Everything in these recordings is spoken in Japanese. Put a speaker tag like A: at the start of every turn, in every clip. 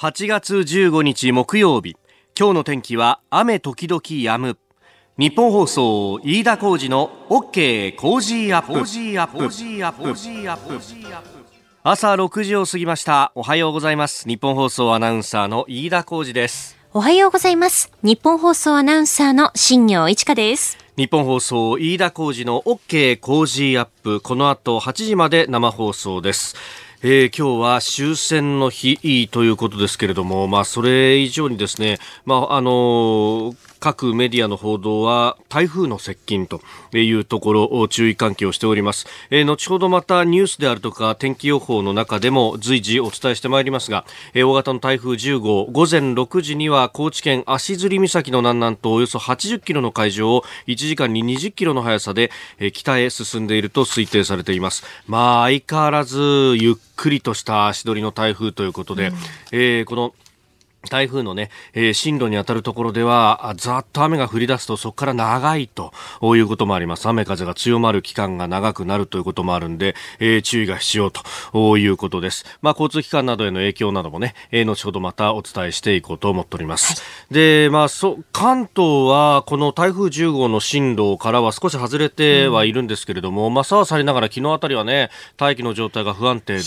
A: 8月15日木曜日今日の天気は雨時々止む。日本放送飯田浩二の OK 工事アップ。朝6時を過ぎました。おはようございます。日本放送アナウンサーの飯田浩二です。
B: おはようございます。日本放送アナウンサーの新業一華です。
A: 日本放送飯田浩二の OK 工事アップ。この後8時まで生放送ですえー、今日は終戦の日ということですけれども、まあ、それ以上にですね、まあ、あのー各メディアの報道は台風の接近というところを注意喚起をしております、えー、後ほどまたニュースであるとか天気予報の中でも随時お伝えしてまいりますが、えー、大型の台風10号午前6時には高知県足摺岬の南南とおよそ80キロの海上を1時間に20キロの速さで、えー、北へ進んでいると推定されています。まあ相変わらずゆっくりとした足取りの台風ということで、うん、えー、この台風のね、えー、進路に当たるところでは、ざっと雨が降り出すと、そこから長いということもあります。雨風が強まる期間が長くなるということもあるんで、えー、注意が必要ということです。まあ、交通機関などへの影響などもね、えー、後ほどまたお伝えしていこうと思っております。で、まあ、そ、関東は、この台風10号の進路からは少し外れてはいるんですけれども、うん、まあ、さわさりながら昨日あたりはね、大気の状態が不安定で、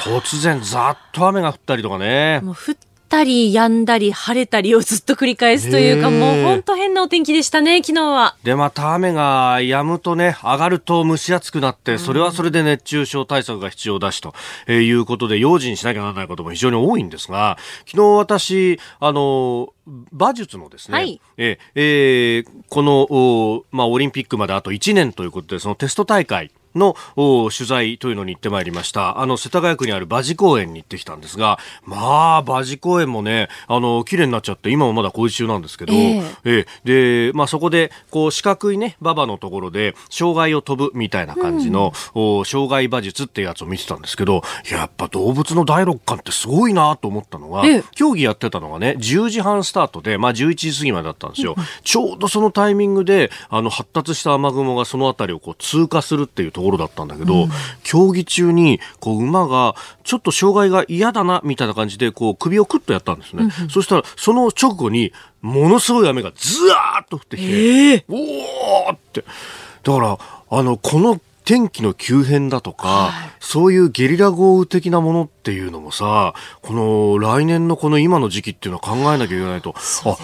A: 突然ざっと雨が降ったりとかね。
B: もう降ったり止んだり晴れたりをずっと繰り返すというか、もう本当変なお天気でしたね、昨日は。
A: で、また雨が止むとね、上がると蒸し暑くなって、それはそれで熱中症対策が必要だしと、えー、いうことで、用心しなきゃならないことも非常に多いんですが、昨日私、あの、馬術のですね、はい、ええー、この、まあ、オリンピックまであと1年ということで、そのテスト大会、の取材というのに行ってまいりました。あの、世田谷区にある馬事公園に行ってきたんですが、まあ、馬事公園もね、あの、綺麗になっちゃって、今もまだ工事中なんですけど、えー、えー、で、まあそこで、こう、四角いね、馬場のところで、障害を飛ぶみたいな感じの、うん、障害馬術ってやつを見てたんですけど、やっぱ動物の第六感ってすごいなと思ったのが、えー、競技やってたのがね、10時半スタートで、まあ11時過ぎまでだったんですよ。うん、ちょうどそのタイミングで、あの、発達した雨雲がその辺りをこう通過するっていうところだったんだけど、うん、競技中にこう馬がちょっと障害が嫌だなみたいな感じでこう首をクッとやったんですね、うん、そしたらその直後にものすごい雨がずわーっと降ってきて、えー、おーって。だからあのこの天気の急変だとか、はい、そういうゲリラ豪雨的なものっていうのもさ、この来年のこの今の時期っていうのは考えなきゃいけないと、ね、あ、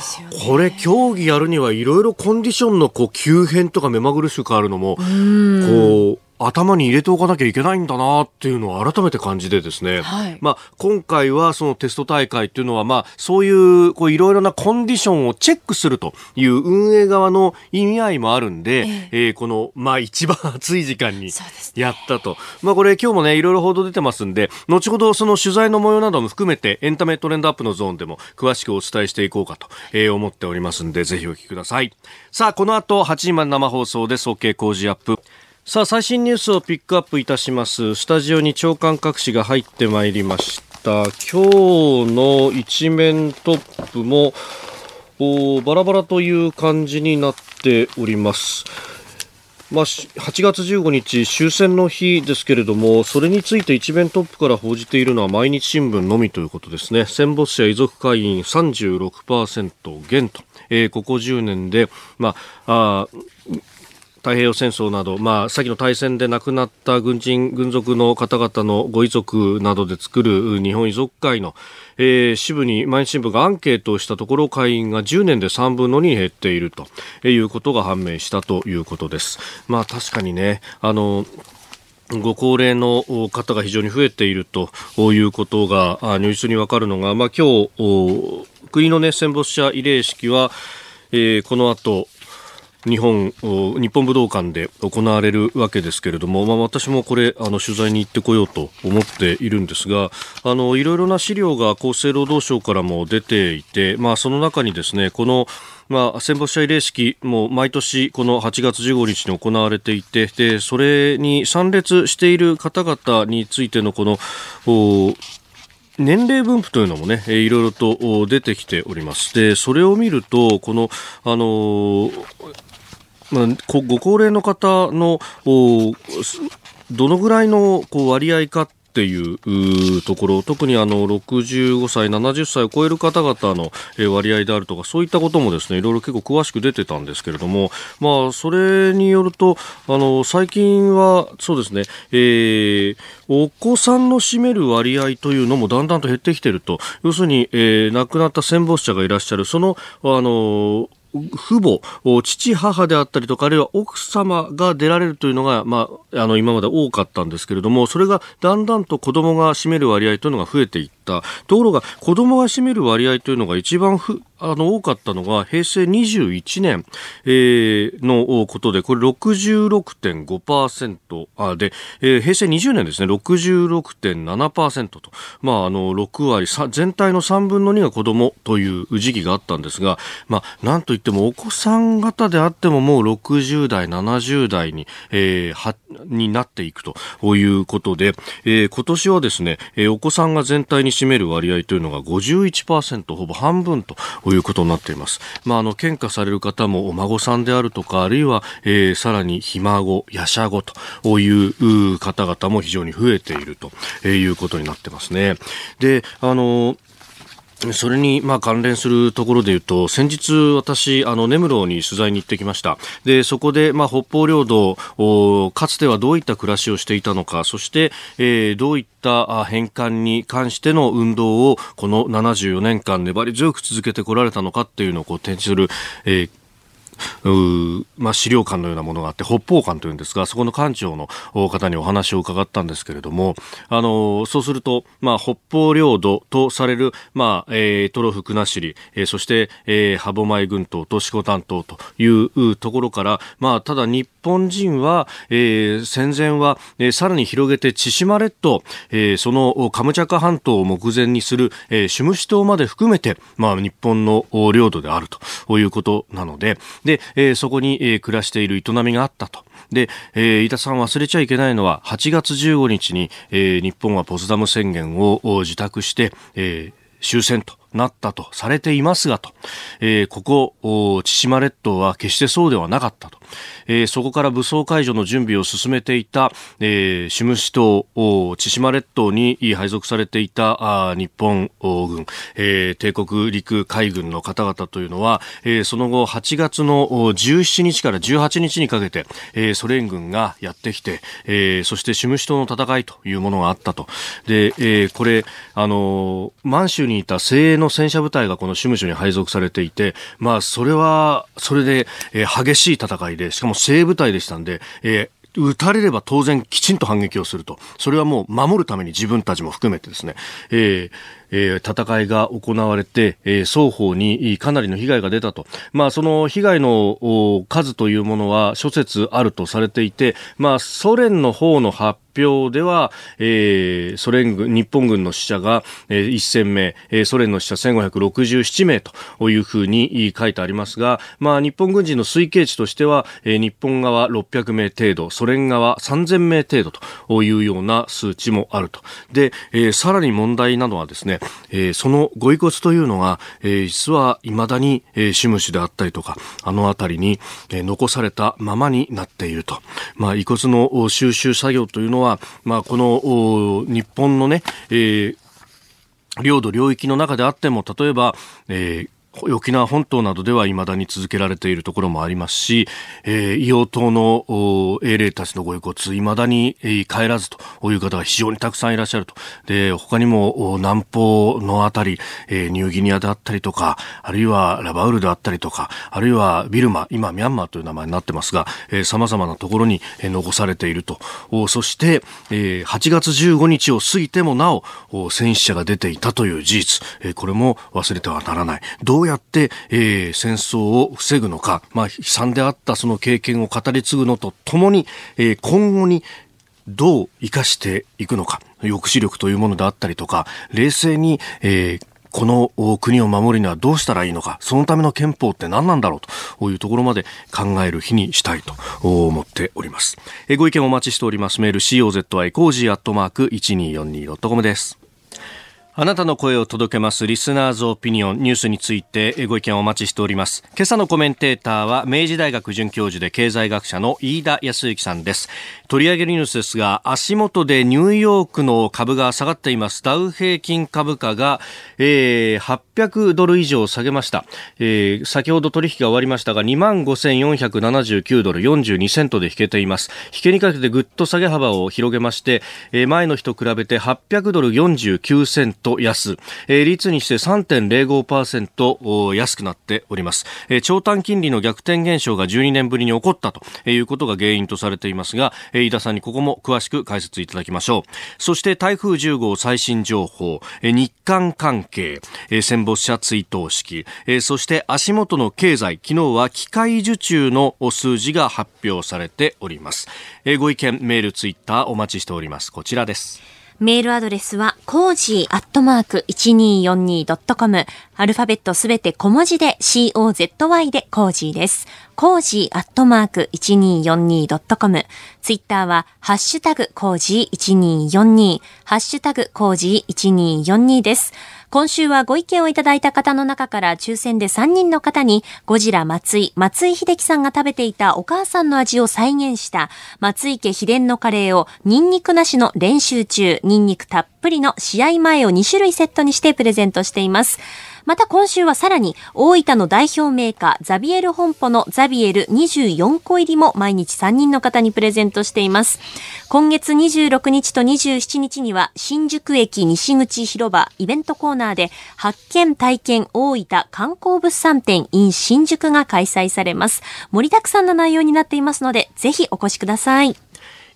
A: これ競技やるにはいろいろコンディションのこう急変とか目まぐるしく変わるのも、こう、頭に入れておかなきゃいけないんだなっていうのを改めて感じてですね、はい、まあ、今回はそのテスト大会っていうのは、まあ、そういうこういろいろなコンディションをチェックするという運営側の意味合いもあるんで、えー、えー、この、まあ、一番暑い時間にやったと。ね、まあ、これ今日もね、いろいろ報道出てますんで、後ほどその取材の模様なども含めてエンタメトレンドアップのゾーンでも詳しくお伝えしていこうかと、えー、思っておりますんで、ぜひお聞きください。さあ、この後8時まで生放送です。OK 工事アップ。さあ最新ニュースをピックアップいたします。スタジオに長官各紙が入ってまいりました。今日の一面トップもバラバラという感じになっております。まあ、8月15日終戦の日ですけれどもそれについて一面トップから報じているのは毎日新聞のみということですね。戦没者遺族会員36%減と、えー、ここ10年で、まあ、太平洋戦争など、まあ、先の大戦で亡くなった軍人、軍属の方々のご遺族などで作る日本遺族会の、えー、支部に毎日新聞がアンケートをしたところ会員が10年で3分の2減っているということが判明したということです。まあ確かにね、あの、ご高齢の方が非常に増えているということが如実にわかるのが、まあ今日、国のね、戦没者慰霊式は、えー、この後、日本日本武道館で行われるわけですけれども、まあ、私もこれあの取材に行ってこようと思っているんですがあのいろいろな資料が厚生労働省からも出ていて、まあ、その中にですねこのまあ、戦没者慰霊式も毎年この8月15日に行われていてでそれに参列している方々についてのこの年齢分布というのもね、いろいろと出てきております。で、それを見ると、この、あのまあ、ご高齢の方のどのぐらいのこう割合かっていうところ、特にあの65歳、70歳を超える方々の割合であるとか、そういったこともですね、いろいろ結構詳しく出てたんですけれども、まあ、それによると、あの、最近は、そうですね、えー、お子さんの占める割合というのもだんだんと減ってきていると、要するに、えー、亡くなった戦没者がいらっしゃる、その、あの、父母、父、母であったりとか、あるいは奥様が出られるというのが、まあ、あの、今まで多かったんですけれども、それがだんだんと子供が占める割合というのが増えていった。ところが、子供が占める割合というのが一番ふ、あの、多かったのが、平成21年、えー、のことで、これ66.5%あで、えー、平成20年ですね、66.7%と、まあ、あの、6割、全体の3分の2が子供という時期があったんですが、まあ、なんといってもお子さん方であってももう60代、70代に、えー、は、になっていくと。いうことで、えー、今年はですね、えー、お子さんが全体に占める割合というのが51%、ほぼ半分と。いうことになっています。まあ、あの、献花される方もお孫さんであるとか、あるいは、えー、さらにひ孫、やしゃごという方々も非常に増えているということになってますね。で、あの、それに、まあ、関連するところで言うと、先日私、あの、根室に取材に行ってきました。で、そこで、まあ、北方領土、かつてはどういった暮らしをしていたのか、そして、えー、どういった返還に関しての運動を、この74年間粘り強く続けてこられたのかっていうのをこう展示する、えーまあ、資料館のようなものがあって北方館というんですがそこの館長の方にお話を伺ったんですけれどもあのそうすると、まあ、北方領土とされる、まあえー、トロフ国後、えー、そして、えー、歯舞群島と四股担島というところから、まあ、ただ日本本人は、えー、戦前は、えー、さらに広げて千島列島、えー、そのカムチャカ半島を目前にする、えー、シュムシ島まで含めて、まあ、日本の領土であるということなのでで、えー、そこに、えー、暮らしている営みがあったと。で、えー、飯田さん忘れちゃいけないのは8月15日に、えー、日本はポツダム宣言を自宅して、えー、終戦となったとされていますがと、えー、ここ、千島列島は決してそうではなかったと。えー、そこから武装解除の準備を進めていた、えー、シムシ島、千島列島に配属されていたあ日本軍、えー、帝国陸海軍の方々というのは、えー、その後8月の17日から18日にかけて、えー、ソ連軍がやってきて、えー、そしてシムシ島の戦いというものがあったと。で、えー、これ、あの満州にいた精鋭の戦車部隊がこのシムシュに配属されていて、まあ、それは、それで、えー、激しい戦いで、しかも精部隊でしたんで、えー撃たれれば当然きちんと反撃をすると。それはもう守るために自分たちも含めてですね、えー、えー、戦いが行われて、えー、双方にかなりの被害が出たと。まあ、その被害の数というものは諸説あるとされていて、まあ、ソ連の方の発表では、えー、ソ連軍、日本軍の死者が、えー、1000名、えー、ソ連の死者1567名というふうに書いてありますが、まあ、日本軍人の推計値としては、えー、日本側600名程度、ソ連側3000名程度というような数値もあると。で、えー、さらに問題なのはですね、えー、そのご遺骨というのが、えー、実は未だに、えー、シムシであったりとか、あの辺りに、えー、残されたままになっていると。まあ、遺骨の収集作業というのは、まあ、この日本のね、えー領土領域の中であっても、例えば、えー沖縄本島などでは未だに続けられているところもありますし、えー、硫黄島の英霊たちのご遺骨、未だに、えー、帰らずという方が非常にたくさんいらっしゃると。で、他にも南方のあたり、えー、ニューギニアであったりとか、あるいはラバウルであったりとか、あるいはビルマ、今ミャンマーという名前になってますが、えー、様々なところに、残されていると。そして、えー、8月15日を過ぎてもなお、戦死者が出ていたという事実、えー、これも忘れてはならない。どどうやって、えー、戦争を防ぐのか、まあ、悲惨であったその経験を語り継ぐのとともに、えー、今後にどう生かしていくのか、抑止力というものであったりとか、冷静に、えー、この国を守るにはどうしたらいいのか、そのための憲法って何なんだろうというところまで考える日にしたいと思っております。えご意見お待ちしております。メール COZY コージーアットマーク 1242.com です。あなたの声を届けますリスナーズオピニオンニュースについてご意見をお待ちしております。今朝のコメンテーターは明治大学准教授で経済学者の飯田泰之さんです。取り上げるニュースですが、足元でニューヨークの株が下がっています。ダウ平均株価が、えー、800ドル以上下げました。えー、先ほど取引が終わりましたが、25,479ドル42セントで引けています。引けにかけてぐっと下げ幅を広げまして、えー、前の日と比べて800ドル49セント安、えー、率にして3.05%安くなっております、えー、長短金利の逆転現象が12年ぶりに起こったということが原因とされていますが、えー、飯田さんにここも詳しく解説いただきましょう。そして台風10号最新情報、えー、日韓関係、えー、戦没者追悼式、えー、そして足元の経済昨日は機械受注の数字が発表されております、えー、ご意見メールツイッターお待ちしております。こちらです。
B: メールアドレスは、コージーアットマーク 1242.com。アルファベットすべて小文字で COZY でコージーです。コージーアットマーク 1242.com。ツイッターは、ハッシュタグコージー1242。ハッシュタグコージー1242です。今週はご意見をいただいた方の中から抽選で3人の方に、ゴジラ松井、松井秀喜さんが食べていたお母さんの味を再現した松井家秘伝のカレーをニンニクなしの練習中、ニンニクたっぷりの試合前を2種類セットにしてプレゼントしています。また今週はさらに大分の代表メーカーザビエル本舗のザビエル24個入りも毎日3人の方にプレゼントしています。今月26日と27日には新宿駅西口広場イベントコーナーで発見体験大分観光物産展 in 新宿が開催されます。盛りだくさんな内容になっていますのでぜひお越しください。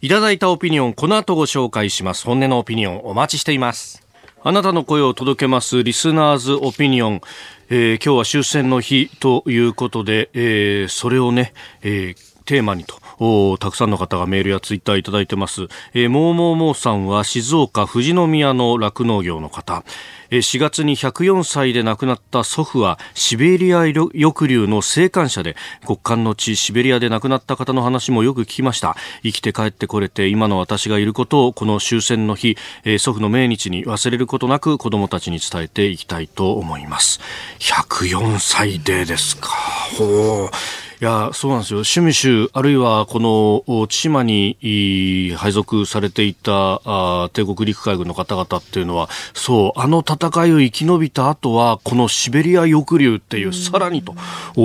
A: いただいたオピニオン、この後ご紹介します。本音のオピニオンお待ちしています。あなたの声を届けますリスナーズオピニオン、えー、今日は終戦の日ということで、えー、それをね、えーテーマにと、たくさんの方がメールやツイッターいただいてます。えー、もうもうもうさんは静岡富士宮の酪農業の方。4月に104歳で亡くなった祖父はシベリア抑留の生還者で極寒の地シベリアで亡くなった方の話もよく聞きました。生きて帰ってこれて今の私がいることをこの終戦の日、祖父の命日に忘れることなく子供たちに伝えていきたいと思います。104歳でですか。ほうや、そうなんですよ。趣味州、あるいはこの千島に配属されていたあ帝国陸海軍の方々っていうのは、そう、あの戦いを生き延びた後は、このシベリア抑留っていう、さらにと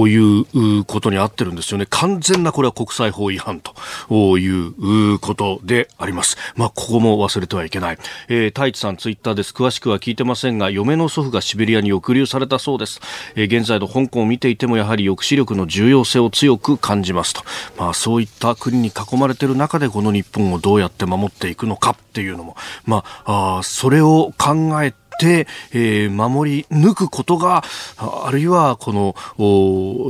A: いうことにあってるんですよね。完全なこれは国際法違反ということであります。まあ、ここも忘れてはいけない。えー、太一さんツイッターです。詳しくは聞いてませんが、嫁の祖父がシベリアに抑留されたそうです。えー、現在の香港を見ていても、やはり抑止力の重要性を強く感じますと、まあ、そういった国に囲まれている中でこの日本をどうやって守っていくのかっていうのも、まあ、あそれを考えて、えー、守り抜くことが、あるいはこの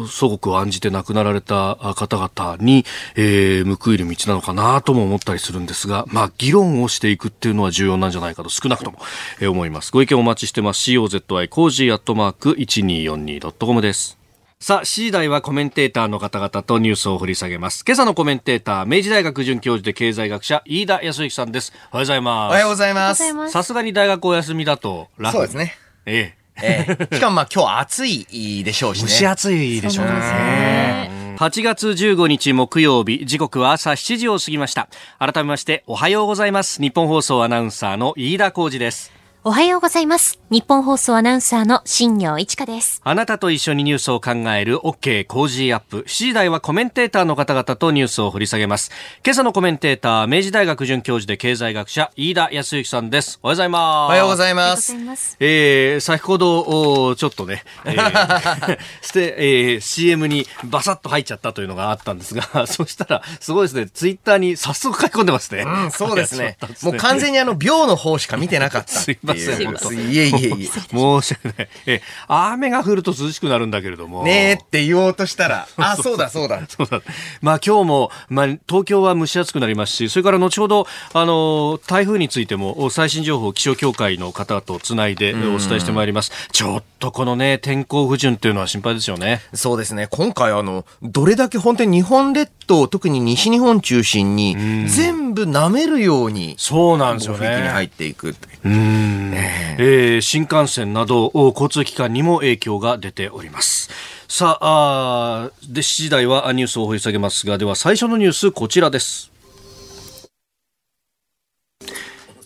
A: 祖国を案じて亡くなられた方々に、えー、報いる道なのかなとも思ったりするんですが、まあ、議論をしていくっていうのは重要なんじゃないかと少なくとも、えー、思います。ご意見お待ちしてます。COZY コージーアットマーク 1242.com です。さあ、7時台はコメンテーターの方々とニュースを掘り下げます。今朝のコメンテーター、明治大学准教授で経済学者、飯田泰之さんです。おはようございます。
C: おはようございます。
A: さすがに大学お休みだと
C: 楽。そうですね。
A: え
C: え。ええ。しかもまあ今日暑いでしょうしね。
A: 蒸し暑いでしょうね。8月15日木曜日、時刻は朝7時を過ぎました。改めましておはようございます。日本放送アナウンサーの飯田浩二です。
B: おはようございます。日本放送アナウンサーの新業一華です。
A: あなたと一緒にニュースを考える OK 工事アップ。7時台はコメンテーターの方々とニュースを掘り下げます。今朝のコメンテーター、明治大学准教授で経済学者、飯田康之さんです。おはようございます。
C: おはようございます。
A: ますえー、先ほど、ちょっとね、えー、して、えー、CM にバサッと入っちゃったというのがあったんですが、そしたら、すごいですね、ツイッターに早速書き込んでますね。
C: うん、そうですね。もう完全にあの、秒の方しか見てなかった。
A: すいません、本
C: 当いえいえいえ。
A: 申し訳ない。え、雨が降ると涼しくなるんだけれども。
C: ねえって言おうとしたら、あ、そうだそうだ。そうだ。
A: まあ今日も、まあ東京は蒸し暑くなりますし、それから後ほど、あの、台風についても最新情報、気象協会の方とつないでお伝えしてまいります。ちょっとこのね、天候不順っていうのは心配ですよね。
C: そうですね。今回あの、どれだけ本当に日本列島、特に西日本中心に、全部舐めるように、
A: そうなんですよね。
C: に入っていく。
A: うんえー、新幹線など交通機関にも影響が出ております。さあ、あで、7時台はニュースを掘り下げますが、では最初のニュース、こちらです。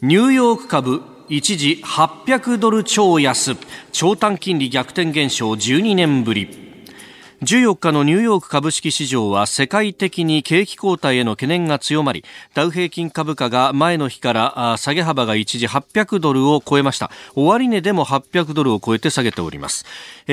A: ニューヨーク株一時800ドル超安長短金利逆転現象12年ぶり14日のニューヨーク株式市場は世界的に景気後退への懸念が強まりダウ平均株価が前の日から下げ幅が一時800ドルを超えました。終値でも800ドルを超えて下げております。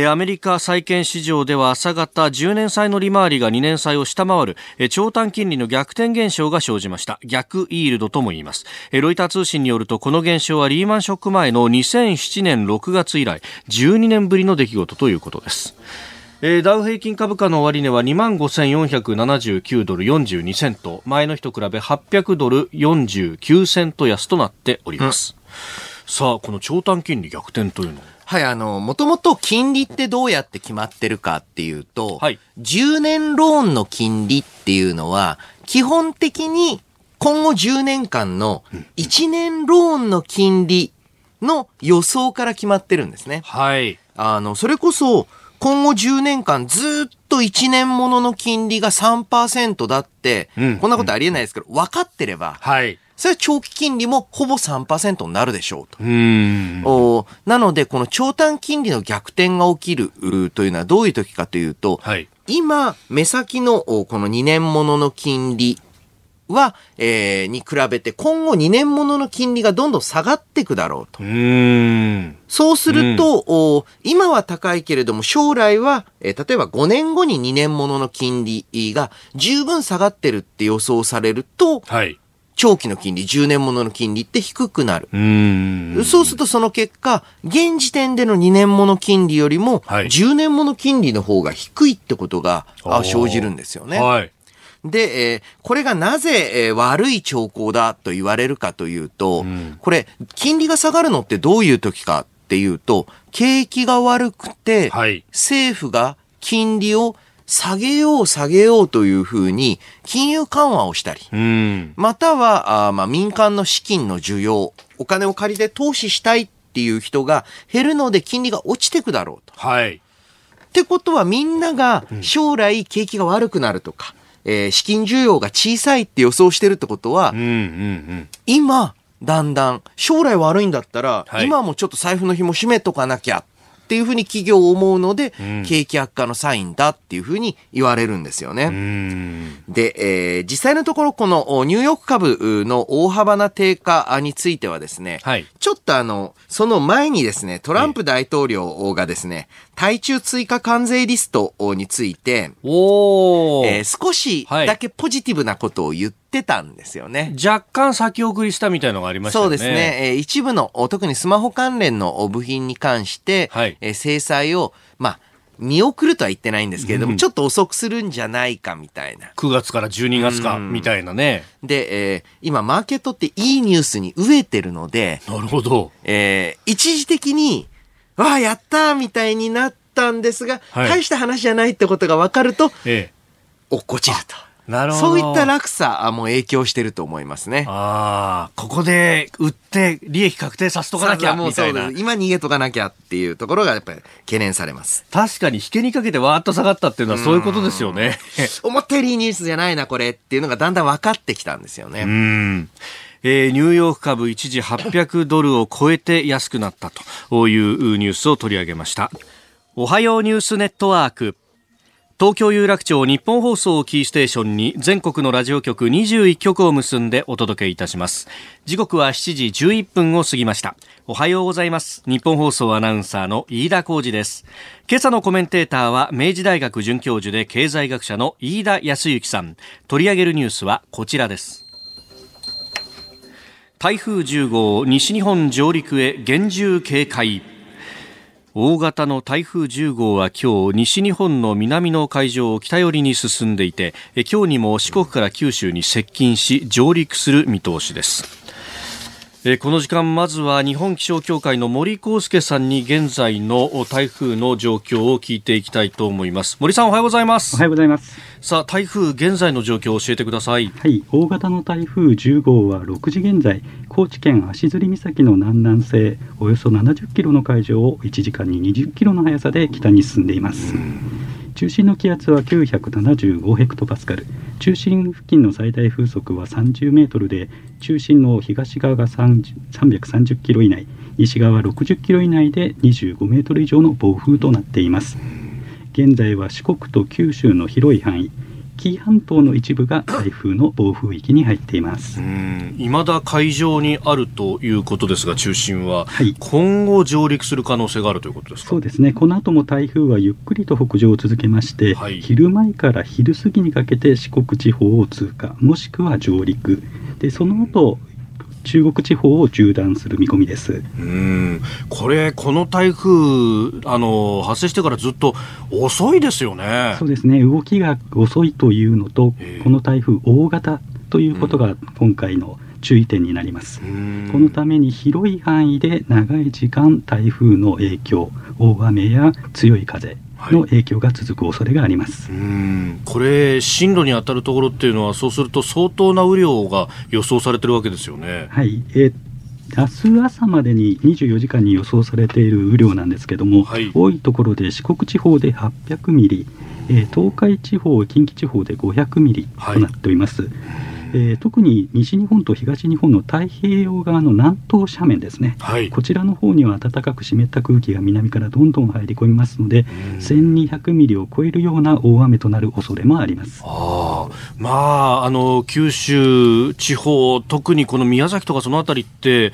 A: アメリカ債券市場では朝方10年債の利回りが2年債を下回る長短金利の逆転現象が生じました。逆イールドとも言います。ロイター通信によるとこの現象はリーマンショック前の2007年6月以来12年ぶりの出来事ということです。えー、ダウ平均株価の終値は2万5479ドル42セント。前の日と比べ800ドル49セント安となっております、うん、さあこの長短金利逆転というの
C: は？い、あの、もともと金利ってどうやって決まってるかっていうと、はい、10年ローンの金利っていうのは、基本的に今後10年間の1年ローンの金利の予想から決まってるんですね。
A: はい。
C: あの、それこそ、今後10年間ずっと1年ものの金利が3%だって、うん、こんなことありえないですけど、分かってれば、
A: はい。
C: それは長期金利もほぼ3%になるでしょうと。
A: う
C: おなので、この長短金利の逆転が起きるというのはどういう時かというと、
A: はい、
C: 今、目先のこの2年ものの金利は、えー、に比べて今後2年ものの金利がどんどん下がっていくだろうと。
A: う
C: そうすると、うん、今は高いけれども将来は、えー、例えば5年後に2年ものの金利が十分下がってるって予想されると、
A: はい、
C: 長期の金利、10年ものの金利って低くなる。
A: う
C: そうするとその結果、現時点での2年もの金利よりも、10年もの金利の方が低いってことが生じるんですよね。
A: はい
C: で、えー、これがなぜ、えー、悪い兆候だと言われるかというと、うん、これ、金利が下がるのってどういう時かっていうと、景気が悪くて、はい、政府が金利を下げよう下げようというふうに金融緩和をしたり、
A: うん、
C: またはあ、まあ、民間の資金の需要、お金を借りて投資したいっていう人が減るので金利が落ちていくだろうと。
A: はい。
C: ってことはみんなが将来景気が悪くなるとか、えー、資金需要が小さいって予想してるってことは、
A: うんうんうん、
C: 今、だんだん、将来悪いんだったら、はい、今もちょっと財布の紐締めとかなきゃっていうふうに企業を思うので、うん、景気悪化のサインだっていうふうに言われるんですよね。で、えー、実際のところこのニューヨーク株の大幅な低下についてはですね、
A: はい、
C: ちょっとあの、その前にですね、トランプ大統領がですね、対中追加関税リストについて、
A: お
C: えー、少しだけポジティブなことを言ってたんですよね。
A: 若干先送りしたみたいのがありましたね。
C: そうですね。えー、一部の、特にスマホ関連の部品に関して、
A: はい、
C: えー、制裁を、まあ、見送るとは言ってないんですけれども、うん、ちょっと遅くするんじゃないかみたいな。
A: 9月から12月か、みたいなね。
C: で、えー、今、マーケットっていいニュースに飢えてるので、
A: なるほど。
C: えー、一時的に、わあ、やったみたいになったんですが、はい、大した話じゃないってことが分かると、
A: ええ、
C: 落っこちると。
A: なるほど。
C: そういった落差も影響してると思いますね。
A: ああ、ここで売って利益確定させとかなきゃみたいな。
C: 今逃げとかなきゃっていうところがやっぱり懸念されます。
A: 確かに引けにかけてわーっと下がったっていうのはそういうことですよね。
C: 思ったよりいいニュースじゃないな、これっていうのがだんだん分かってきたんですよね。
A: うん。えー、ニューヨーク株一時800ドルを超えて安くなったというニュースを取り上げました。おはようニュースネットワーク。東京有楽町日本放送キーステーションに全国のラジオ局21局を結んでお届けいたします。時刻は7時11分を過ぎました。おはようございます。日本放送アナウンサーの飯田浩二です。今朝のコメンテーターは明治大学准教授で経済学者の飯田康之さん。取り上げるニュースはこちらです。台風10号西日本上陸へ厳重警戒。大型の台風10号は今日西日本の南の海上を北寄りに進んでいて今日にも四国から九州に接近し上陸する見通しです。えー、この時間まずは日本気象協会の森康介さんに現在の台風の状況を聞いていきたいと思います。森さんおはようございます。
D: おはようございます。
A: さあ台風現在の状況を教えてください。
D: はい。大型の台風10号は6時現在高知県足摺岬の南南西およそ70キロの海上を1時間に20キロの速さで北に進んでいます中心の気圧は975ヘクトパスカル。中心付近の最大風速は30メートルで中心の東側が330キロ以内。西側60キロ以内で25メートル以上の暴風となっています。現在は四国と九州の広い範囲。紀伊半島の一部が台風の暴風域に入っています。
A: いまだ海上にあるということですが中心は、はい、今後上陸する可能性があるということですか？
D: そうですね。この後も台風はゆっくりと北上を続けまして、はい、昼前から昼過ぎにかけて四国地方を通過もしくは上陸。でその後中国地方を縦断する見込みです。
A: うん。これ、この台風あの発生してからずっと遅いですよね。
D: そうですね。動きが遅いというのと、この台風、大型ということが今回の注意点になります。このために広い範囲で長い時間台風の影響、大雨や強い風の影響が続く恐れがあります、
A: はい、これ、進路に当たるところっていうのは、そうすると相当な雨量が予想されてるわけですよね。
D: はい、えー明日朝までに24時間に予想されている雨量なんですけども、はい、多いところで四国地方で800ミリ、えー、東海地方、近畿地方で500ミリとなっております。はいえー、特に西日本と東日本の太平洋側の南東斜面ですね、はい、こちらの方には暖かく湿った空気が南からどんどん入り込みますので、1200ミリを超えるような大雨となる恐れもあります。
A: あまあ、あの九州地方、特にこの宮崎とかその辺りって、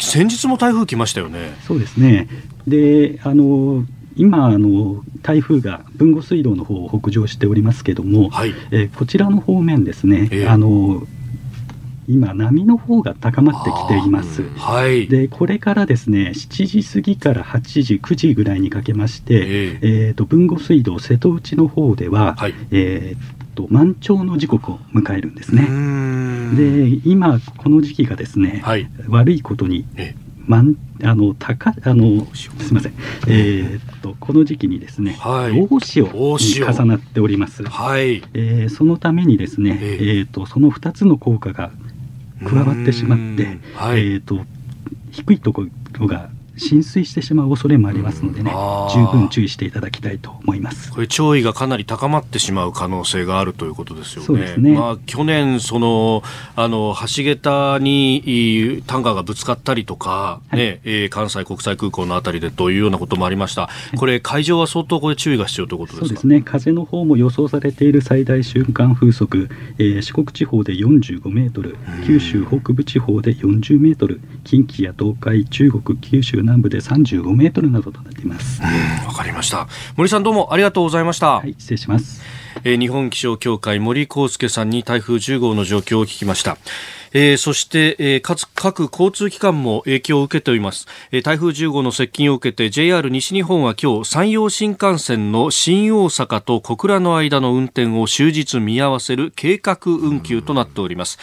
A: 先日も台風来ましたよね。
D: そうですね。であの今あの台風が豊後水道の方を北上しておりますけども、はい、えー、こちらの方面ですね、えー、あの今波の方が高まってきています、はい、でこれからですね7時過ぎから8時9時ぐらいにかけまして、えー、えーと豊後水道瀬戸内の方では、はい、えーと満潮の時刻を迎えるんですね。で今この時期がですね、はい、悪いことに、えーまんあの高あのすみません、えー、っとこの時期にですね、はい、大潮に重なっております。はい、えー、そのためにですね、えー、えーとその2つの効果が加わってしまって、はい、えーと低いところが浸水してしまう恐れもありますのでね、十分注意していただきたいと思います。
A: これ、潮位がかなり高まってしまう可能性があるということですよね。そうですね。まあ、去年そのあの、橋桁にタンカーがぶつかったりとか、はい、ねえー、関西国際空港のあたりでというようなこともありました、これ、海上は相当これ注意が必要ということです
D: そうですね、風の方も予想されている最大瞬間風速、えー、四国地方で45メートル、九州北部地方で40メートル、近畿や東海、中国、九州南部で35メートルなどとなっています。
A: わかりました。森さんどうもありがとうございました。
D: はい失礼します。
A: えー、日本気象協会森康介さんに台風10号の状況を聞きました。えー、そして、えー、かつ各交通機関も影響を受けております、えー、台風10号の接近を受けて JR 西日本は今日山陽新幹線の新大阪と小倉の間の運転を終日見合わせる計画運休となっております、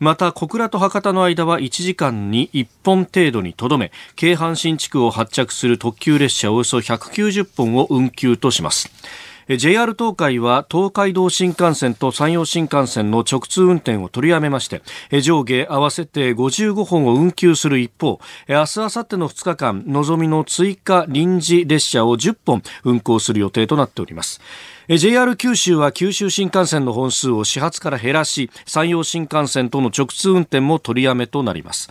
A: また小倉と博多の間は1時間に1本程度にとどめ京阪新地区を発着する特急列車およそ190本を運休とします。JR 東海は東海道新幹線と山陽新幹線の直通運転を取りやめまして上下合わせて55本を運休する一方明日明後日の2日間のぞみの追加臨時列車を10本運行する予定となっております。JR 九州は九州新幹線の本数を始発から減らし山陽新幹線との直通運転も取りやめとなります。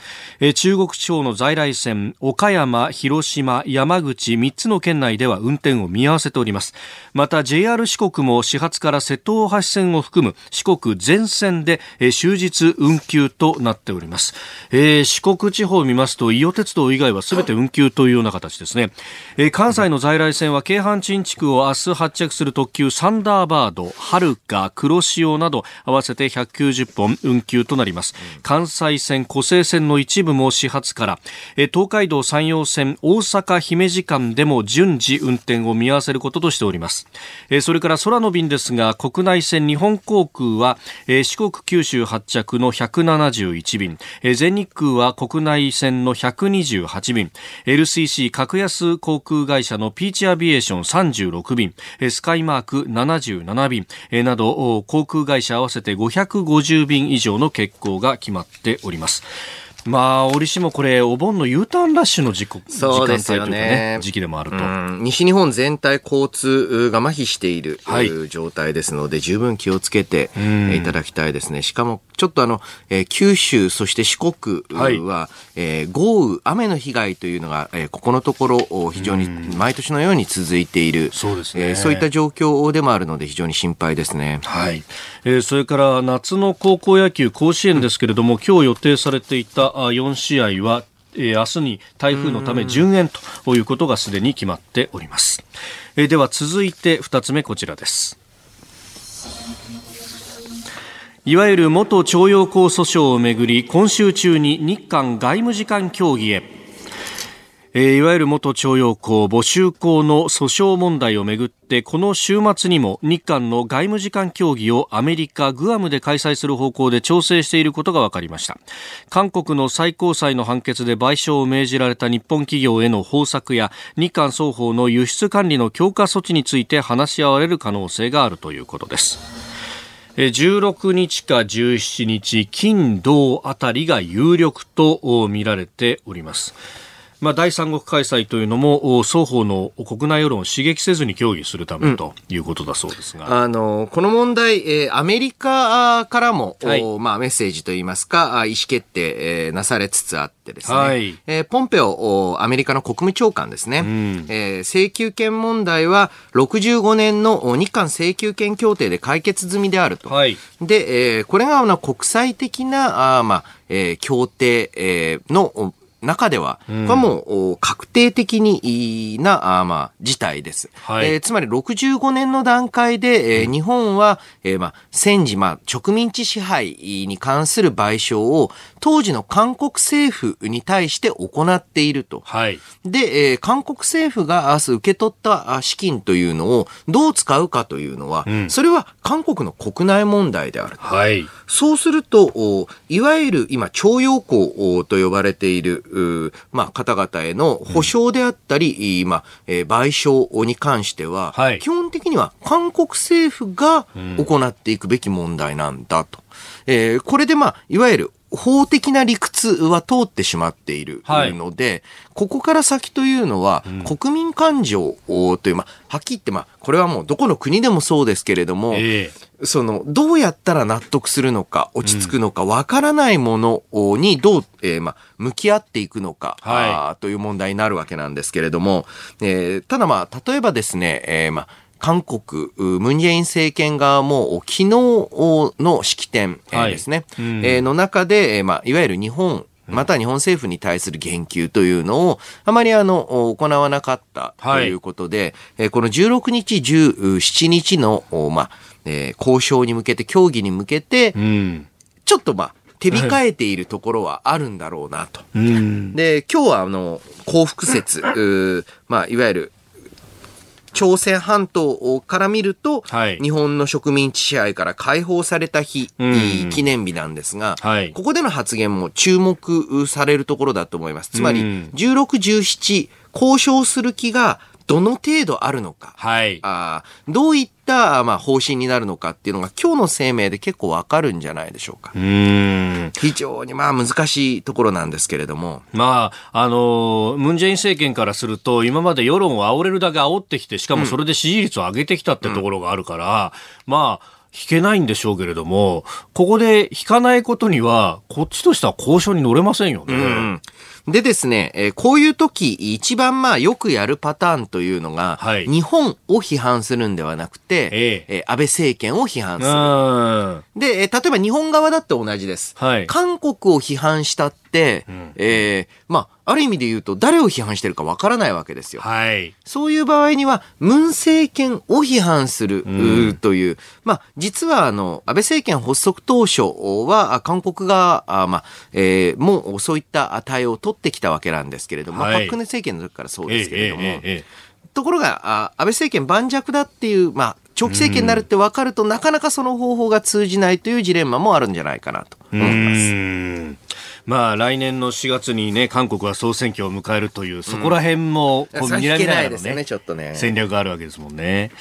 A: 中国地方の在来線岡山、広島、山口3つの県内では運転を見合わせております。また JR 四国も始発から瀬戸大橋線を含む四国全線で終日運休となっております、えー、四国地方を見ますと伊予鉄道以外はすべて運休というような形ですね、えー、関西の在来線は京阪陳地区を明日発着する特急急サンダーバード、はるか、黒潮など合わせて190本運休となります。関西線、湖西線の一部も始発から、東海道山陽線、大阪姫路間でも順次運転を見合わせることとしております。それから空の便ですが、国内線日本航空は、四国九州発着の171便、全日空は国内線の128便、LCC 格安航空会社のピーチアビエーション36便、スカイマーク77便など航空会社合わせて550便以上の欠航が決まっております。まあ、折しもこれ、お盆の U ターンラッシュの時刻そうですよね、ね、時期でもあると、
C: 西日本全体交通が麻痺している、はい、状態ですので、十分気をつけていただきたいですね。しかも、ちょっとあの、えー、九州、そして四国は、はい、えー、豪雨、雨の被害というのが、えー、ここのところ、非常に毎年のように続いている、そうですね、えー、そういった状況でもあるので、非常に心配ですね。
A: はい。えー、それから夏の高校野球甲子園ですけれども、今日予定されていた4試合は、えー、明日に台風のため順延ということがすでに決まっております。えー、では続いて2つ目こちらです。いわゆる元徴用工訴訟をめぐり今週中に日韓外務次官協議へ。え、いわゆる元徴用工募集工の訴訟問題をめぐってこの週末にも日韓の外務次官協議をアメリカグアムで開催する方向で調整していることが分かりました。韓国の最高裁の判決で賠償を命じられた日本企業への方策や日韓双方の輸出管理の強化措置について話し合われる可能性があるということです。16日か17日金土あたりが有力と見られております。まあ、第三国開催というのも双方の国内世論を刺激せずに協議するためということだそうですが、う
C: ん、あのこの問題、えー、アメリカからも、はい、まあ、メッセージといいますか意思決定、えー、なされつつあってですね、はい、えー、ポンペオアメリカの国務長官ですね、うん、えー、請求権問題は65年の日韓請求権協定で解決済みであると。はい、で、えー、これが国際的なあ、まあえー、協定、えー、の中では、これはもう確定的にな、あまあ、事態です。はい、えー、つまり65年の段階で、えー、日本は、えー、まあ、戦時、まあ、植民地支配に関する賠償を当時の韓国政府に対して行っていると。はい、で、えー、韓国政府が明日受け取った資金というのをどう使うかというのは、うん、それは韓国の国内問題である。はい、そうすると、いわゆる今、徴用工と呼ばれているまあ、方々への補償であったり、うん、まあ、えー、賠償に関しては、はい、基本的には韓国政府が行っていくべき問題なんだと。うん、えー、これでまあ、いわゆる法的な理屈は通ってしまっているので、はい、ここから先というのは、国民感情という、まあ、はっきり言って、まあ、これはもうどこの国でもそうですけれども、えー、その、どうやったら納得するのか、落ち着くのか、わからないものにどう、えー、まあ、向き合っていくのか、はい、という問題になるわけなんですけれども、えー、ただまあ、例えばですね、えー、まあ、韓国、ムン・ジェイン政権側も昨日の式典ですね、はいうん、の中で、まあ、いわゆる日本、また日本政府に対する言及というのをあまりあの行わなかったということで、はい、この16日、17日の、まあえー、交渉に向けて、協議に向けて、うん、ちょっとまあ、手控えているところはあるんだろうなと。はい、で、今日はあの、幸福説、まあ、いわゆる朝鮮半島から見ると、はい、日本の植民地支配から解放された日、記念日なんですが、はい、ここでの発言も注目されるところだと思います。つまり、16、17、交渉する気がどの程度あるのか、はい、あどういった、まあ、方針になるのかっていうのが今日の声明で結構わかるんじゃないでしょうか。うん非常にまあ難しいところなんですけれども。
A: まあ、あの、ムン・ジェイン政権からすると今まで世論を煽れるだけ煽ってきて、しかもそれで支持率を上げてきたってところがあるから、うん、まあ、引けないんでしょうけれども、ここで引かないことには、こっちとしては交渉に乗れませんよね。うん
C: でですね、えー、こういう時、一番まあよくやるパターンというのが、はい、日本を批判するんではなくて、ええー、安倍政権を批判する。で、えー、例えば日本側だって同じです。はい、韓国を批判したっ、うん、えー、まあ、ある意味で言うと誰を批判してるかわからないわけですよ。
A: はい。
C: そういう場合には、ムン政権を批判する、うん、という、まあ、実はあの、安倍政権発足当初は、韓国が、あまあ、えー、もうそういった対応を取ってきたわけなんですけれども、はい、まあ、パククネ政権の時からそうですけれども、えーえーえー、ところが、あ安倍政権盤石だっていう、まあ、長期政権になるって分かると、なかなかその方法が通じないというジレンマもあるんじゃないかなと思います。
A: まあ、来年の4月にね、韓国は総選挙を迎えるという、そこら辺も、こう、見られないのね、ちょっとね、戦略があるわけですもんね。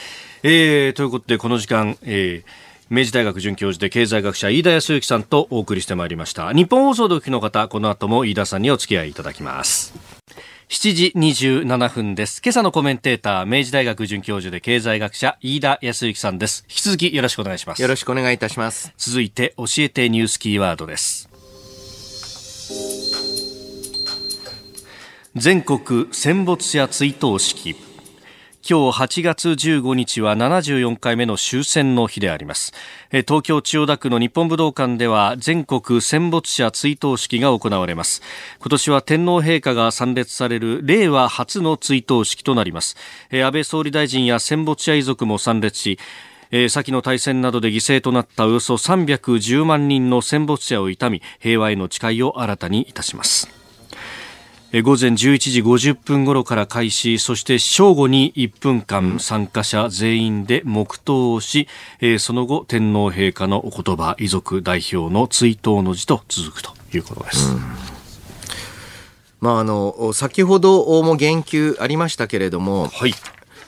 A: えー、ということで、この時間、えー、明治大学准教授で経済学者飯田康之さんとお送りしてまいりました日本放送でお聞きの方この後も飯田さんにお付き合いいただきます7時27分です。今朝のコメンテーター、明治大学准教授で経済学者、飯田康之さんです。引き続きよろしくお願いします。
C: よろしくお願いいたします。
A: 続いて、教えてニュースキーワードです。全国戦没者追悼式。今日8月15日は74回目の終戦の日であります。東京千代田区の日本武道館では全国戦没者追悼式が行われます。今年は天皇陛下が参列される令和初の追悼式となります。安倍総理大臣や戦没者遺族も参列し先の大戦などで犠牲となったおよそ310万人の戦没者を悼み平和への誓いを新たにいたします。午前11時50分頃から開始そして正午に1分間参加者全員で黙祷をしその後天皇陛下のお言葉遺族代表の追悼の辞と続くということです。うん。
C: まあ、あの先ほども言及ありましたけれども、はい、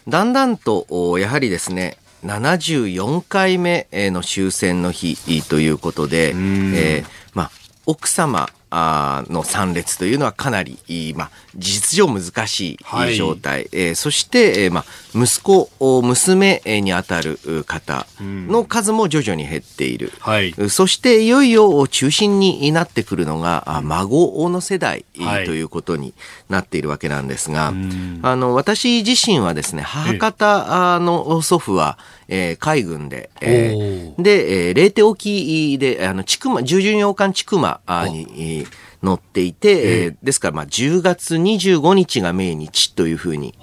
C: だんだんとやはりですね74回目の終戦の日ということで、えーまあ、奥様あの参列というのはかなり、まあ、事実上難しい状態、はい、えー、そして、えーまあ、息子、娘にあたる方の数も徐々に減っている、はい、そしていよいよ中心になってくるのが孫の世代ということになっているわけなんですが、はい、あの私自身はですね母方の祖父は、えー、海軍で、えー、で、えー、霊手沖で、あの、千曲、従順洋艦千曲に、乗っていて、えー、ですからまあ10月25日が命日というふうに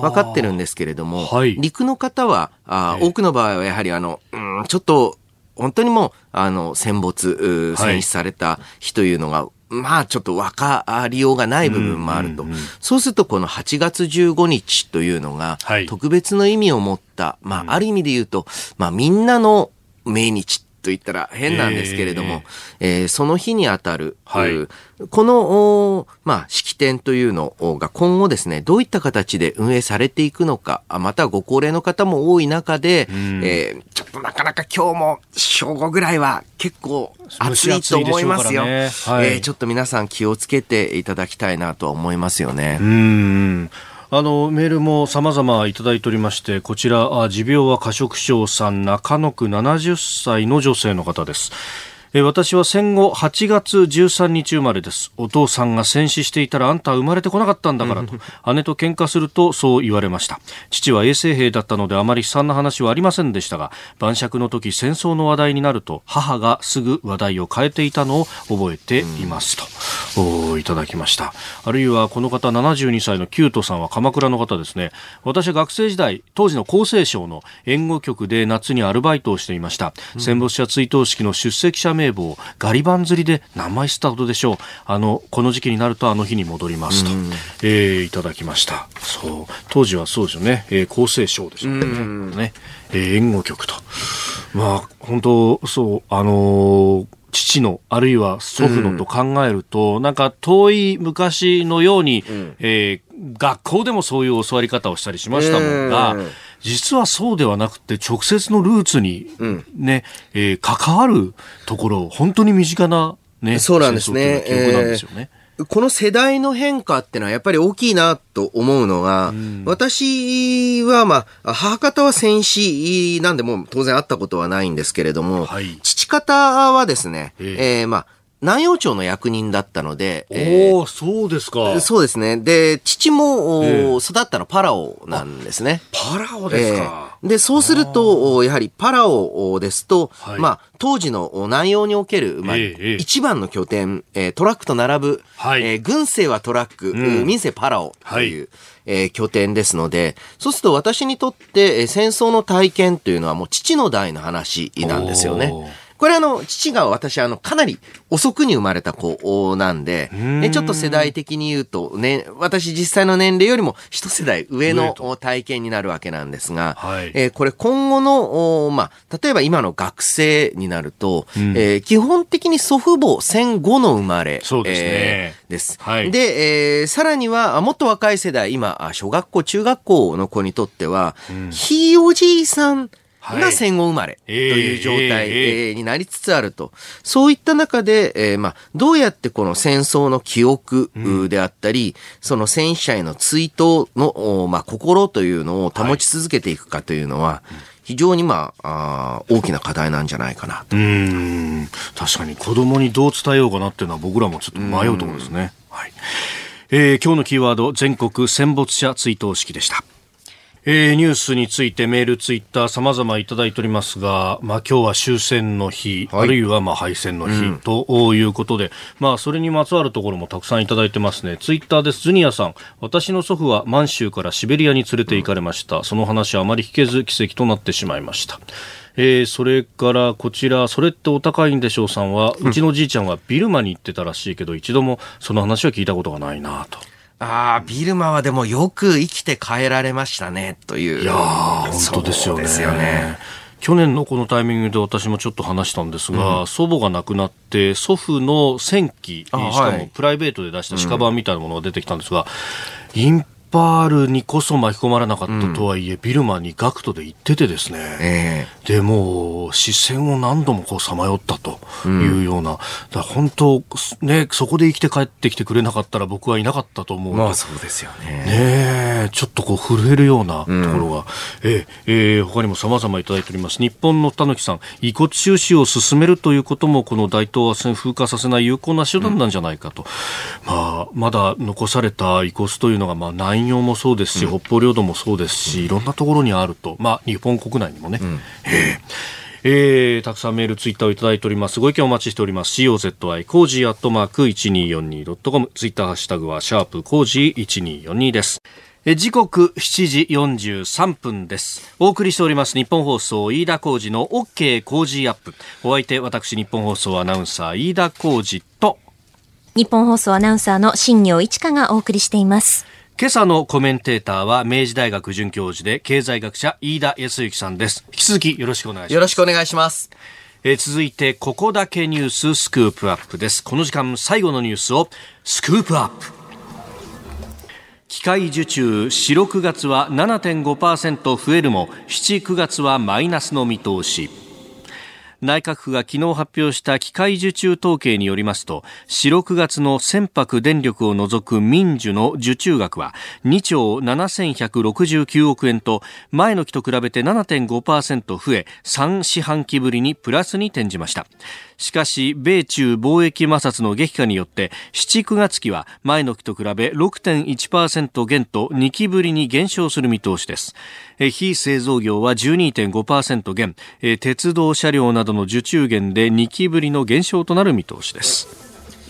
C: 分かってるんですけれども、はい、陸の方はあ、多くの場合はやはりあの、うん、ちょっと本当にもうあの戦没、戦死された日というのが、まあちょっと分かりようがない部分もあると。そうするとこの8月15日というのが特別の意味を持った、まあある意味で言うと、まあみんなの命日と言ったら変なんですけれども、えー、えー、その日にあたる、はい、この、まあ、式典というのが今後ですね、どういった形で運営されていくのか、またご高齢の方も多い中で、うん、えー、ちょっとなかなか今日も正午ぐらいは結構暑いと思いますよ。ねはい、えー、ちょっと皆さん気をつけていただきたいなとは思いますよね。
A: うんあのメールも様々いただいておりましてこちら持病は過食症さん中野区70歳の女性の方です。私は戦後8月13日生まれです。お父さんが戦死していたらあんたは生まれてこなかったんだからと、姉と喧嘩するとそう言われました。父は衛生兵だったのであまり悲惨な話はありませんでしたが、晩酌の時戦争の話題になると母がすぐ話題を変えていたのを覚えていますと、おいただきました。あるいはこの方72歳のキュートさんは鎌倉の方ですね。私は学生時代、当時の厚生省の援護局で夏にアルバイトをしていました。戦没者追悼式の出席者名簿ガリバン釣りで何枚スタートでしょう。あのこの時期になるとあの日に戻りますと、えー、いただきました。そう。当時はそうですよね、えー、厚生省でしたね。ね、えー、援護局と。まあ本当そう。あのー父のあるいは祖父のと考えると、うん、なんか遠い昔のように、うん、えー、学校でもそういう教わり方をしたりしましたもんが、実はそうではなくて直接のルーツにね、うん、えー、関わるところ本当に身近なね
C: そうなんですね。この世代の変化ってのはやっぱり大きいなと思うのが、うん、私はまあ、母方は戦死なんでも当然会ったことはないんですけれども、はい、父方はですね、えー、えー、まあ、南陽町の役人だったので。
A: おえー、そうですか。
C: そうですね。で、父も、えー、育ったのパラオなんですね。
A: パラオですか。
C: で、そうすると、やはりパラオですと、はい、まあ、当時の南洋における、まあ、ええ、一番の拠点、えー、トラックと並ぶ、はい、えー、軍政はトラック、うん、民政パラオという、はい、えー、拠点ですので、そうすると私にとって、えー、戦争の体験というのはもう父の代の話なんですよね。これあの、父が私あの、かなり遅くに生まれた子なんで、えちょっと世代的に言うと、ね、私実際の年齢よりも一世代上の体験になるわけなんですが、はい、えー、これ今後の、まあ、例えば今の学生になると、うん、えー、基本的に祖父母戦後の生まれ、
A: そうですね。え
C: ー、です。はい、で、えー、さらには、もっと若い世代、今、小学校、中学校の子にとっては、うん、ひいおじいさん、が戦後生まれという状態になりつつあると。そういった中で、えー、まあ、どうやってこの戦争の記憶であったり、うん、その戦死者への追悼の、まあ、心というのを保ち続けていくかというのは、非常にまあ、あ大きな課題なんじゃないかなと。うん
A: 確かに子供にどう伝えようかなっていうのは僕らもちょっと迷うところですね。はい。えー、今日のキーワード、全国戦没者追悼式でした。えー、ニュースについてメール、ツイッター様々いただいておりますが、まあ今日は終戦の日、はい、あるいはまあ敗戦の日、うん、ということで、まあそれにまつわるところもたくさんいただいてますね。ツイッターです。ズニアさん、私の祖父は満州からシベリアに連れて行かれました。うん、その話はあまり聞けず奇跡となってしまいました。えー、それからこちら、それってお高いんでしょうさんは、うちのじいちゃんはビルマに行ってたらしいけど、一度もその話は聞いたことがないなと。
C: ああ、ビルマはでもよく生きて帰られましたね、という。
A: いや本当ですよね。ですよね。去年のこのタイミングで私もちょっと話したんですが、うん、祖母が亡くなって祖父の戦記しかもプライベートで出した鹿版みたいなものが出てきたんですが、うん、インパールにこそ巻き込まれなかったとはいえ、うん、ビルマにガクトで行っててですね、えー、でも視線を何度もこうさまよったというような、うん、本当ねそこで生きて帰ってきてくれなかったら僕はいなかったと思う
C: まあそうですよね。
A: ねちょっとこう震えるようなところが、うん、えー、えー、他にも様々いただいております。日本のたぬきさん遺骨収集を進めるということもこの大東亜戦風化させない有効な手段なんじゃないかと、まあまだ残された遺骨というのがまあない南洋もそうですし、北方領土もそうですし、いろんなところにあると、まあ、日本国内にもね。えーえー、たくさんメール、ツイッターをいただいております。ご意見お待ちしております。COZY コージーアットマーク 1242.com ツイッターハッシュタグはシャープコージー1242です。え時刻7時43分です。お送りしております日本放送飯田浩二の OK 工事アップ。お相手私ニッポン放送アナウンサー飯田浩司と
B: ニッポン放送アナウンサーの新行市佳がお送りしています。
A: 今朝のコメンテーターは明治大学准教授で経済学者飯田泰之さんです。引き続きよろしくお願いします。
C: よろしくお願いします。
A: えー、続いて、ここだけニューススクープアップです。この時間最後のニュースをスクープアップ。機械受注、4、6月は7.5%増えるも、7、9月はマイナスの見通し。内閣府が昨日発表した機械受注統計によりますと4、6月の船舶電力を除く民需の受注額は2兆7169億円と前の期と比べて7.5%増え3四半期ぶりにプラスに転じました。しかし米中貿易摩擦の激化によって7、9月期は前の期と比べ6.1%減と2期ぶりに減少する見通しです。非製造業は12.5%減鉄道車両などの受注減で2期ぶりの減少となる見通しです。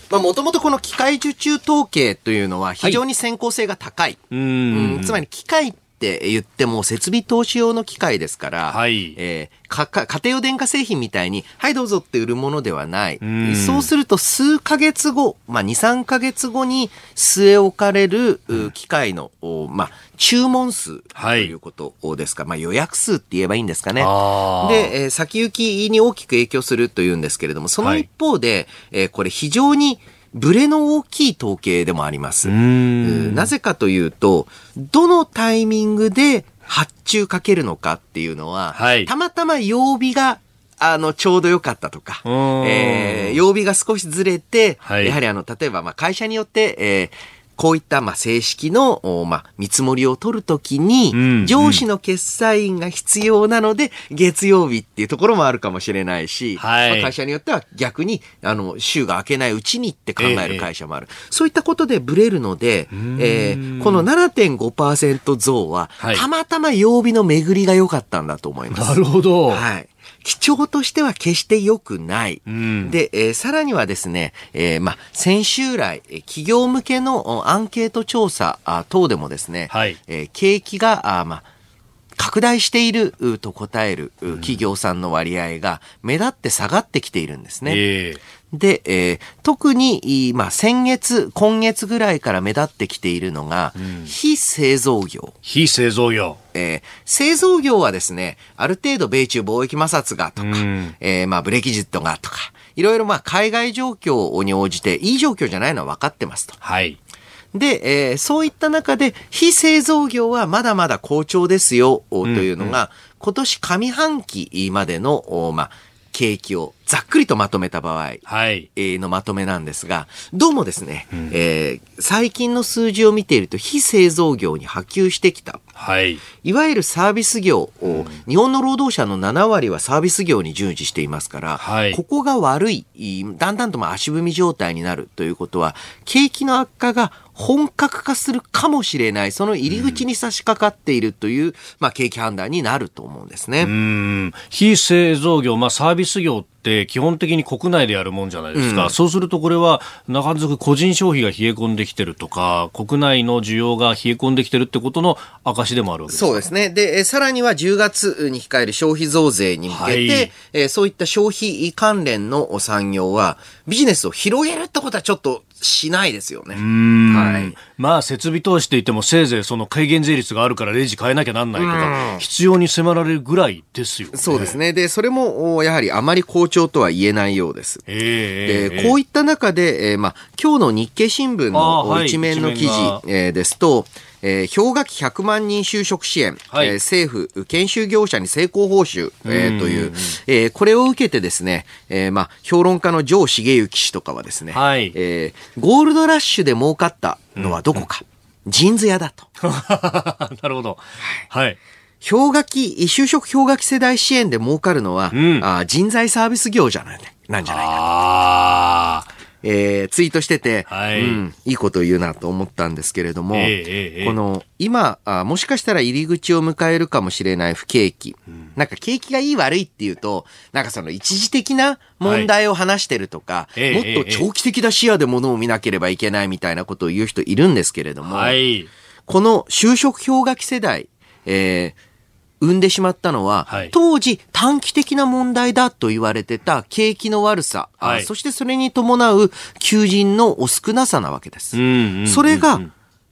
C: もともとこの機械受注統計というのは非常に先行性が高い。はい、うん。つまり機械って言っても設備投資用の機械ですから、はい、えー、かか家庭用電化製品みたいに、はいどうぞって売るものではない。うそうすると数ヶ月後、まあ2、3ヶ月後に据え置かれる機械の、まあ注文数ということですか、はい、まあ予約数って言えばいいんですかね。で、えー、先行きに大きく影響するというんですけれども、その一方で、はい、えー、これ非常にブレの大きい統計でもあります。なぜかというと、どのタイミングで発注かけるのかっていうのは、はい、たまたま曜日があの、ちょうど良かったとか、えー、曜日が少しずれて、はい、やはりあの、例えば、まあ、会社によって、えー、こういったまあ正式のまあ見積もりを取るときに、上司の決済員が必要なので、月曜日っていうところもあるかもしれないし、はいまあ、会社によっては逆にあの週が明けないうちにって考える会社もある。えー、そういったことでブレるので、えー、この7.5%増は、たまたま曜日の巡りが良かったんだと思います。
A: なるほど。
C: はい。基調としては決して良くない。うん、で、えー、さらにはですね、えー、まあ、先週来、企業向けのアンケート調査等でもですね、はい、えー、景気が、あまあ、拡大していると答える企業さんの割合が目立って下がってきているんですね。えー、で、えー、特に、まあ、先月、今月ぐらいから目立ってきているのが、うん、非製造業。
A: 非製造業。
C: えー、製造業はですね、ある程度米中貿易摩擦がとか、うん、えー、まあ、ブレキジットがとか、いろいろまあ、海外状況に応じて、いい状況じゃないのは分かってますと。
A: はい。
C: で、えー、そういった中で、非製造業はまだまだ好調ですよ、というのが、うん。うん、今年上半期までの、まあ、景気をざっくりとまとめた場合、はい、のまとめなんですが、どうもですね、うん、えー、最近の数字を見ていると非製造業に波及してきた。はい、いわゆるサービス業、うん、日本の労働者の7割はサービス業に従事していますから、はい、ここが悪い、だんだんとまあ足踏み状態になるということは、景気の悪化が本格化するかもしれない、その入り口に差し掛かっているという、うん、まあ、景気判断になると思うんですね。う
A: ん。非製造業、まあ、サービス業って基本的に国内でやるもんじゃないですか、うん、そうするとこれは中づく個人消費が冷え込んできてるとか国内の需要が冷え込んできてるってことの証でもあるわけです
C: そうですね。でさらには10月に控える消費増税に向けて、はい、えー、そういった消費関連の産業はビジネスを広げるってことはちょっとしないですよね。
A: はい。まあ、設備投資って言っても、せいぜいその軽減税率があるからレジ変えなきゃなんないとか、必要に迫られるぐらいですよね。
C: そうですね。で、それも、やはりあまり好調とは言えないようです。えー、で、こういった中で、えー、まあ、今日の日経新聞の一面の記事、はい、えー、ですと、えー、氷河期100万人就職支援、はい、えー、政府、研修業者に成功報酬、えー、という、えー、これを受けてですね、えー、まあ、評論家の城茂之氏とかはですね、はい、えー、ゴールドラッシュで儲かったのはどこか、うん、ジーンズ屋だと。
A: なるほど。はい。
C: 氷河期、就職氷河期世代支援で儲かるのは、うん、あ人材サービス業じゃない、なんじゃないかと。えー、ツイートしてて、はい、うん、いいこと言うなと思ったんですけれども、えー、この、今あ、もしかしたら入り口を迎えるかもしれない不景気、うん、なんか景気がいい悪いっていうと、なんかその一時的な問題を話してるとか、はい、もっと長期的な視野でものを見なければいけないみたいなことを言う人いるんですけれども、はい、この就職氷河期世代、えー生んでしまったのは、はい、当時短期的な問題だと言われてた景気の悪さ、はい、そしてそれに伴う求人のお少なさなわけです。それが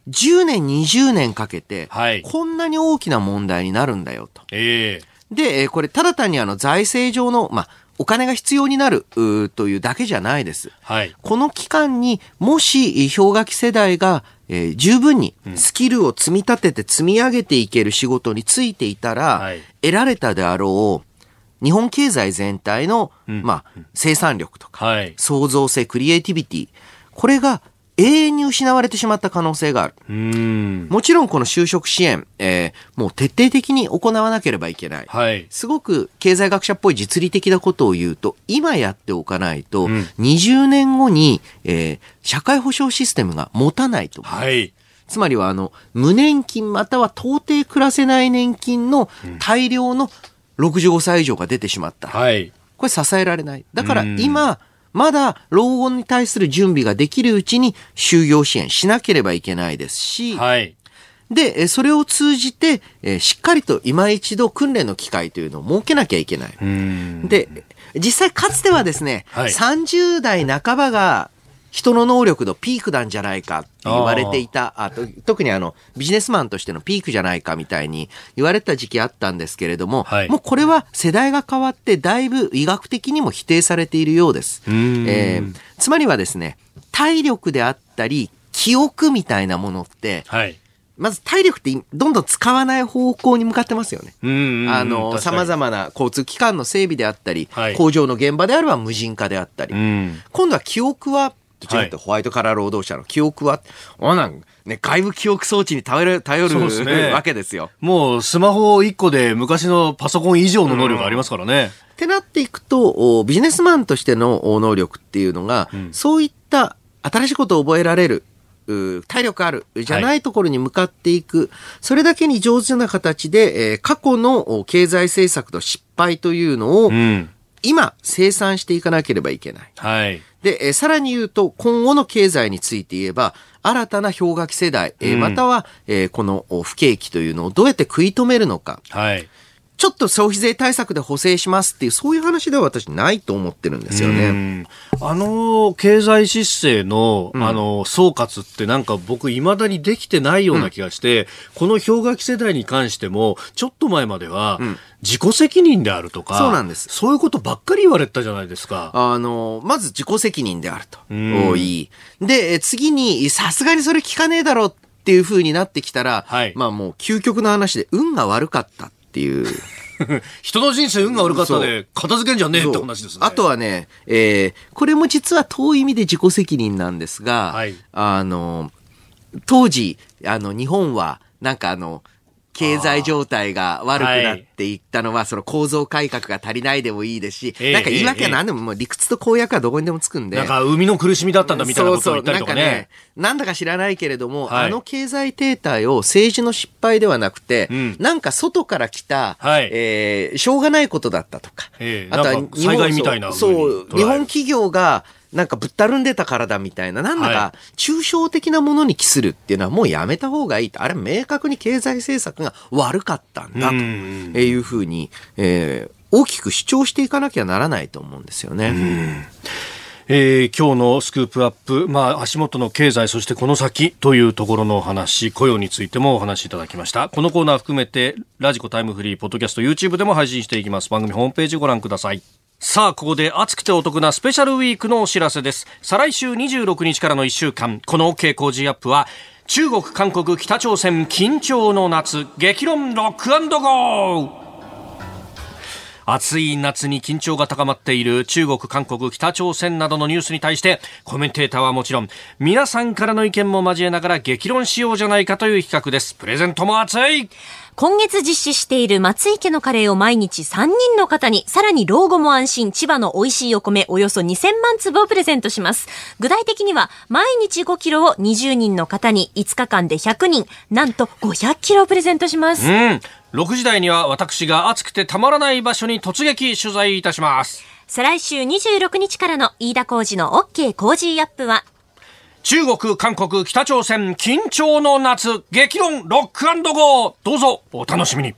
C: 10年、20年かけて、こんなに大きな問題になるんだよと。えー、で、これただ単にあの財政上の、まあ、お金が必要になるというだけじゃないです。はい、この期間にもし氷河期世代がえー、十分にスキルを積み立てて積み上げていける仕事についていたら、得られたであろう、日本経済全体の、まあ、生産力とか、創造性、クリエイティビティ、これが永遠に失われてしまった可能性がある。もちろんこの就職支援、えー、もう徹底的に行わなければいけない。はい、すごく経済学者っぽい実利的なことを言うと、今やっておかないと、うん、20年後に、えー、社会保障システムが持たないと。はいつまりは、あの、無年金または到底暮らせない年金の大量の65歳以上が出てしまった。はい。これ支えられない。だから今、まだ老後に対する準備ができるうちに就業支援しなければいけないですし、はい。で、それを通じて、しっかりと今一度訓練の機会というのを設けなきゃいけない。で、実際かつてはですね、はい、30代半ばが人の能力のピークなんじゃないかって言われていた、あと特にあのビジネスマンとしてのピークじゃないかみたいに言われた時期あったんですけれども、はい、もうこれは世代が変わってだいぶ医学的にも否定されているようです。えー、つまりはですね、体力であったり、記憶みたいなものって、はい、まず体力ってどんどん使わない方向に向かってますよね。あの、様々な交通機関の整備であったり、はい、工場の現場であれば無人化であったり、今度は記憶はというとホワイトカラー労働者の記憶は、はい、なんね、外部記憶装置に頼る、頼る、ね、わけですよ。
A: もうスマホ1個で昔のパソコン以上の能力がありますからね。
C: ってなっていくと、ビジネスマンとしての能力っていうのが、うん、そういった新しいことを覚えられる、体力あるじゃないところに向かっていく、はい、それだけに上手な形で、えー、過去の経済政策の失敗というのを、うん、今生産していかなければいけない。
A: はい。
C: で、えー、さらに言うと、今後の経済について言えば、新たな氷河期世代、えー、または、えー、この不景気というのをどうやって食い止めるのか。
A: はい。
C: ちょっと消費税対策で補正しますっていう、そういう話では私ないと思ってるんですよね。
A: あの、経済失勢の、うん、あの、総括ってなんか僕未だにできてないような気がして、うん、この氷河期世代に関しても、ちょっと前までは、自己責任であるとか、
C: そうなんです。
A: そういうことばっかり言われたじゃないですか。
C: あの、まず自己責任であると。多い。で、次に、さすがにそれ聞かねえだろうっていう風になってきたら、はい、まあもう究極の話で運が悪かった。っていう。
A: 人の人生運が悪かったで、片付けんじゃねえって話ですね。
C: あとはね、えー、これも実は遠い意味で自己責任なんですが、はい、あの、当時、あの、日本は、なんかあの、経済状態が悪くなっていったのは、その構造改革が足りないでもいいですし、なんか言い訳は何でも、もう理屈と公約はどこにでもつくんで。
A: なんか生みの苦しみだったんだみたいなことを言ったりとかね。そうそうなんかね、
C: なんだか知らないけれども、はい、あの経済停滞を政治の失敗ではなくて、うん、なんか外から来た、はい、えー、しょうがないことだったとか。
A: えー、あとは災害みたいな
C: そう、日本企業が、なんかぶったるんでたからだみたいな、なんだか抽象的なものに帰するっていうのはもうやめた方がいいと。あれ明確に経済政策が悪かったんだというふうに、えー、大きく主張していかなきゃならないと思うんですよね。
A: えー、今日のスクープアップ、まあ、足元の経済、そしてこの先というところのお話、雇用についてもお話しいただきました。このコーナー含めて、ラジコタイムフリー、ポッドキャスト、YouTube でも配信していきます。番組ホームページご覧ください。さあ、ここで熱くてお得なスペシャルウィークのお知らせです。再来週26日からの1週間、この OK 工事アップは、中国、韓国、北朝鮮、緊張の夏、激論ロックゴー暑い夏に緊張が高まっている中国、韓国、北朝鮮などのニュースに対してコメンテーターはもちろん皆さんからの意見も交えながら激論しようじゃないかという企画です。プレゼントも熱い
B: 今月実施している松井家のカレーを毎日3人の方に、さらに老後も安心、千葉の美味しいお米およそ2000万粒をプレゼントします。具体的には、毎日5キロを20人の方に、5日間で100人、なんと500キロをプレゼントします。
A: うん。6時台には私が暑くてたまらない場所に突撃取材いたします。
B: 再来週26日からの飯田浩二の OK 工事アップは、
A: 中国、韓国、北朝鮮、緊張の夏、激論、ロックゴーどうぞ、お楽しみに。